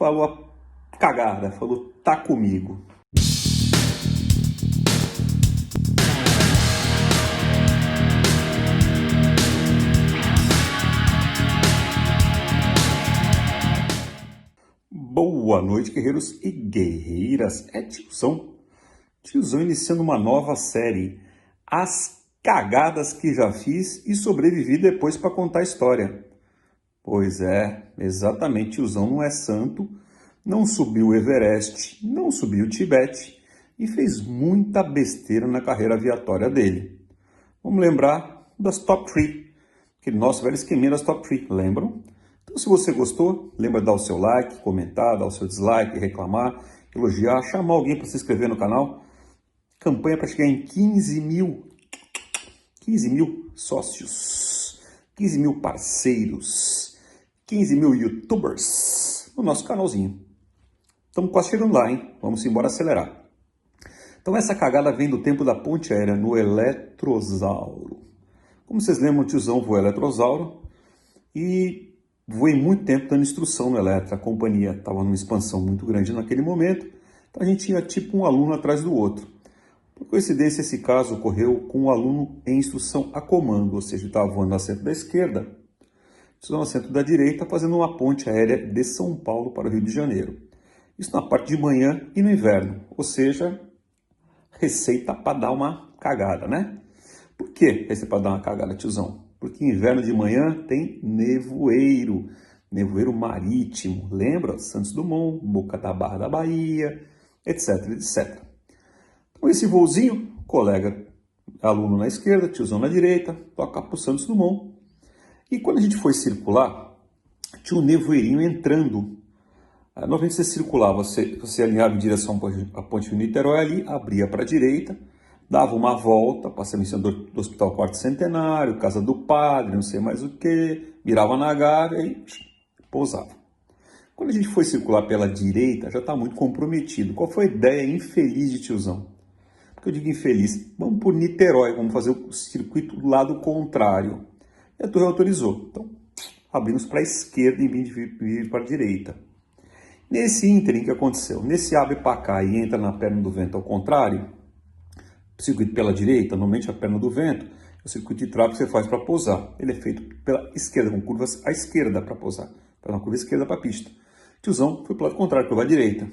falou a cagada, falou tá comigo. Boa noite, guerreiros e guerreiras. É tiozão. Tiozão iniciando uma nova série. As cagadas que já fiz e sobrevivi depois para contar a história. Pois é, exatamente. Tiozão não é santo, não subiu o Everest, não subiu o Tibete e fez muita besteira na carreira aviatória dele. Vamos lembrar das top 3, aquele nosso velho esqueminha das top 3, lembram? Então, se você gostou, lembra de dar o seu like, comentar, dar o seu dislike, reclamar, elogiar, chamar alguém para se inscrever no canal. Campanha para chegar em 15 mil, 15 mil sócios, 15 mil parceiros, 15 mil youtubers no nosso canalzinho. Estamos quase chegando lá, hein? Vamos embora acelerar. Então essa cagada vem do tempo da ponte aérea no Eletrosauro. Como vocês lembram, o tiozão voou Eletrosauro e voei muito tempo dando instrução no Eletra. A companhia estava numa expansão muito grande naquele momento, então a gente tinha tipo um aluno atrás do outro. Por coincidência, esse caso ocorreu com um aluno em instrução a comando, ou seja, estava voando no assento da esquerda, no assento da direita, fazendo uma ponte aérea de São Paulo para o Rio de Janeiro. Isso na parte de manhã e no inverno, ou seja, receita para dar uma cagada, né? Por que receita para dar uma cagada, tiozão? porque inverno de manhã tem nevoeiro, nevoeiro marítimo, lembra? Santos Dumont, Boca da Barra da Bahia, etc, etc. Então esse voozinho, colega aluno na esquerda, tiozão na direita, toca para o Santos Dumont. E quando a gente foi circular, tinha um nevoeirinho entrando. Ah, normalmente você circulava, você, você alinhava em direção à ponte de Niterói ali, abria para a direita, dava uma volta, passava em cima do, do Hospital Quarto Centenário, Casa do Padre, não sei mais o que, mirava na Gávea e pousava. Quando a gente foi circular pela direita, já está muito comprometido. Qual foi a ideia infeliz de tiozão? Porque eu digo infeliz, vamos por Niterói, vamos fazer o circuito do lado contrário. E a torre autorizou. Então, abrimos para a esquerda em vez de vir, para a direita. Nesse ínterim que aconteceu? Nesse abre para cá e entra na perna do vento ao contrário, circuito pela direita, normalmente a perna do vento, é o circuito de trave que você faz para pousar. Ele é feito pela esquerda, com curvas à esquerda para pousar. Para uma curva esquerda para a pista. Tiozão foi para o lado contrário, curva à direita.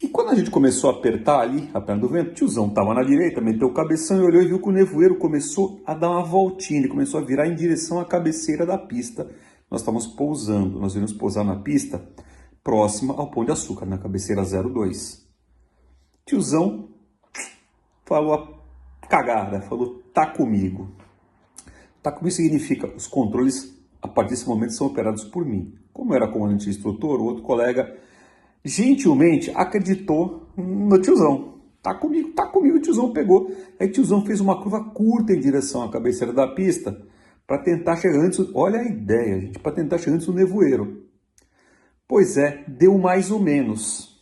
E quando a gente começou a apertar ali a perna do vento, tiozão estava na direita, meteu o cabeção e olhou e viu que o nevoeiro começou a dar uma voltinha, ele começou a virar em direção à cabeceira da pista. Nós estávamos pousando, nós íamos pousar na pista próxima ao Pão de Açúcar, na cabeceira 02. Tiozão falou a cagada, falou tá comigo. Tá comigo significa os controles a partir desse momento são operados por mim. Como era comandante instrutor, o outro colega gentilmente acreditou no tiozão. Tá comigo, tá comigo, o tiozão pegou. Aí o tiozão fez uma curva curta em direção à cabeceira da pista para tentar chegar antes. Olha a ideia, gente, para tentar chegar antes do nevoeiro. Pois é, deu mais ou menos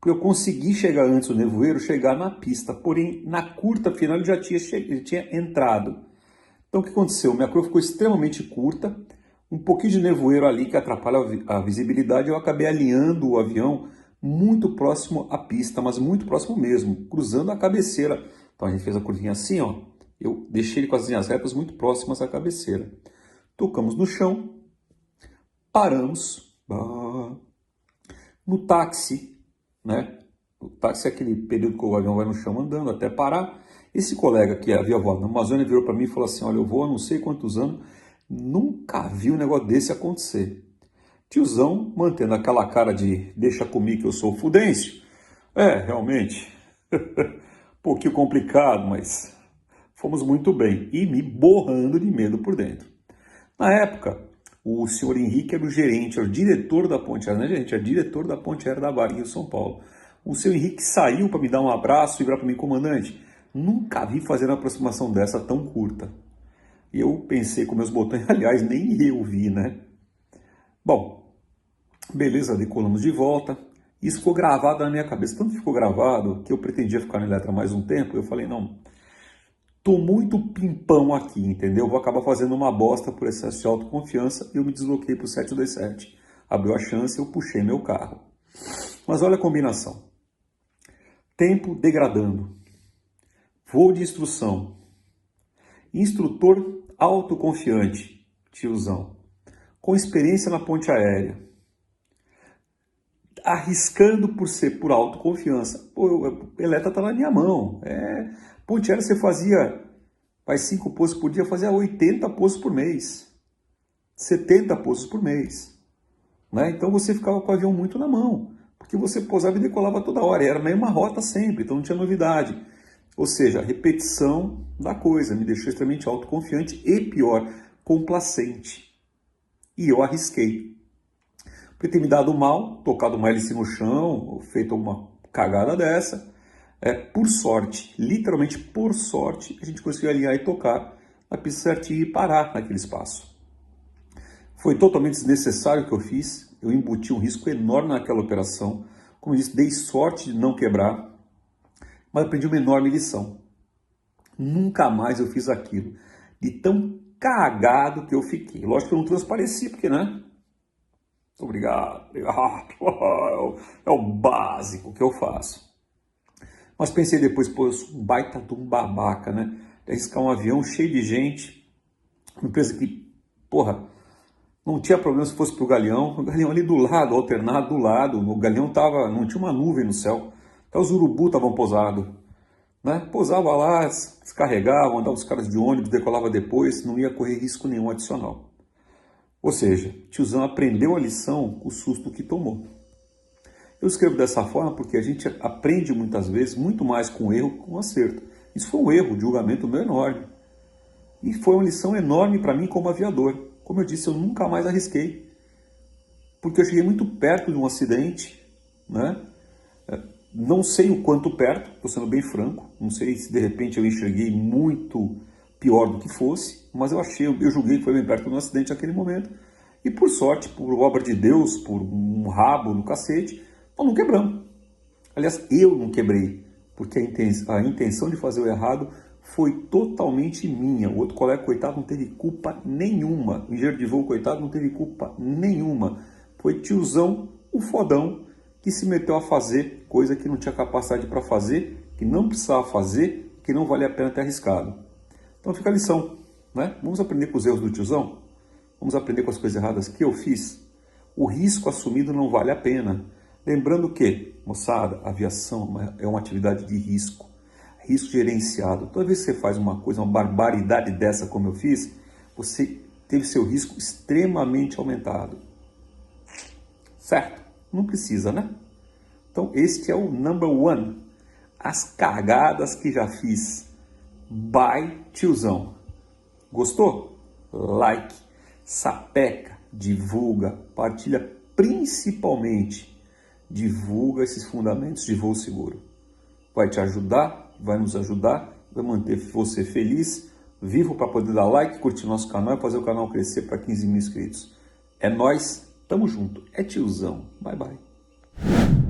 porque eu consegui chegar antes do nevoeiro, chegar na pista, porém na curta final ele já tinha, ele tinha entrado. Então o que aconteceu? Minha curva ficou extremamente curta, um pouquinho de nevoeiro ali que atrapalha a visibilidade, eu acabei alinhando o avião muito próximo à pista, mas muito próximo mesmo, cruzando a cabeceira. Então a gente fez a curvinha assim, ó, eu deixei ele com as linhas retas muito próximas à cabeceira. Tocamos no chão, paramos. No táxi, né? O táxi é aquele período que o avião vai no chão andando até parar. Esse colega que havia voado na Amazônia virou para mim e falou assim: Olha, eu vou há não sei quantos anos, nunca vi um negócio desse acontecer. Tiozão mantendo aquela cara de deixa comigo que eu sou fudêncio. É, realmente, um pouquinho complicado, mas fomos muito bem e me borrando de medo por dentro. Na época, o senhor Henrique era o gerente, era o diretor da ponte aérea, não é gerente, é diretor da ponte aérea da em São Paulo. O senhor Henrique saiu para me dar um abraço e virar para mim, comandante, nunca vi fazer uma aproximação dessa tão curta. Eu pensei com meus botões, aliás, nem eu vi, né? Bom, beleza, decolamos de volta. Isso ficou gravado na minha cabeça. Tanto ficou gravado que eu pretendia ficar na Eletra mais um tempo. Eu falei, não, Tô muito pimpão aqui, entendeu? Vou acabar fazendo uma bosta por excesso de autoconfiança e eu me desloquei para o 727. abriu a chance, eu puxei meu carro. Mas olha a combinação. Tempo degradando. Voo de instrução. Instrutor autoconfiante, tiozão. Com experiência na ponte aérea. Arriscando por ser por autoconfiança. Pô, a peleta tá na minha mão. É, ponte aérea você fazia, faz 5 poços por dia, fazia 80 poços por mês. 70 poços por mês. Né? Então você ficava com o avião muito na mão porque você pousava e decolava toda hora, e era a mesma rota sempre, então não tinha novidade. Ou seja, a repetição da coisa me deixou extremamente autoconfiante e, pior, complacente. E eu arrisquei. Porque ter me dado mal, tocado uma hélice no chão, feito uma cagada dessa, é, por sorte, literalmente por sorte, a gente conseguiu alinhar e tocar na pista certinha e parar naquele espaço. Foi totalmente desnecessário o que eu fiz, eu embuti um risco enorme naquela operação. Como eu disse, dei sorte de não quebrar, mas aprendi uma enorme lição. Nunca mais eu fiz aquilo, de tão cagado que eu fiquei. Lógico que eu não transpareci, porque, né? Obrigado, obrigado. É o básico que eu faço. Mas pensei depois, pô, eu sou um baita de um babaca, né? De arriscar um avião cheio de gente, uma empresa que, porra, não tinha problema se fosse para o Galeão, o Galeão ali do lado, alternado do lado, o Galeão tava, não tinha uma nuvem no céu, até os urubu estavam pousados. Né? Pousava lá, descarregavam, andavam os caras de ônibus, decolava depois, não ia correr risco nenhum adicional. Ou seja, tiozão aprendeu a lição com o susto que tomou. Eu escrevo dessa forma porque a gente aprende muitas vezes muito mais com erro que com acerto. Isso foi um erro julgamento meu enorme. E foi uma lição enorme para mim como aviador. Como eu disse, eu nunca mais arrisquei, porque eu cheguei muito perto de um acidente, né? Não sei o quanto perto, estou sendo bem franco, não sei se de repente eu enxerguei muito pior do que fosse, mas eu achei, eu julguei que foi bem perto um acidente naquele momento, e por sorte, por obra de Deus, por um rabo no cacete, nós não quebramos. Aliás, eu não quebrei, porque a intenção de fazer o errado foi totalmente minha. O outro colega, coitado, não teve culpa nenhuma. O engenheiro de voo, coitado, não teve culpa nenhuma. Foi tiozão, o fodão, que se meteu a fazer coisa que não tinha capacidade para fazer, que não precisava fazer, que não valia a pena ter arriscado. Então fica a lição, né? Vamos aprender com os erros do tiozão? Vamos aprender com as coisas erradas que eu fiz? O risco assumido não vale a pena. Lembrando que, moçada, aviação é uma atividade de risco risco gerenciado. Toda vez que você faz uma coisa, uma barbaridade dessa como eu fiz, você teve seu risco extremamente aumentado. Certo? Não precisa, né? Então, este é o number one. As cagadas que já fiz. By tiozão. Gostou? Like, sapeca, divulga, partilha principalmente. Divulga esses fundamentos de voo seguro. Vai te ajudar vai nos ajudar, vai manter você feliz, vivo para poder dar like, curtir nosso canal e fazer o canal crescer para 15 mil inscritos. É nós, tamo junto, é tiozão, bye bye.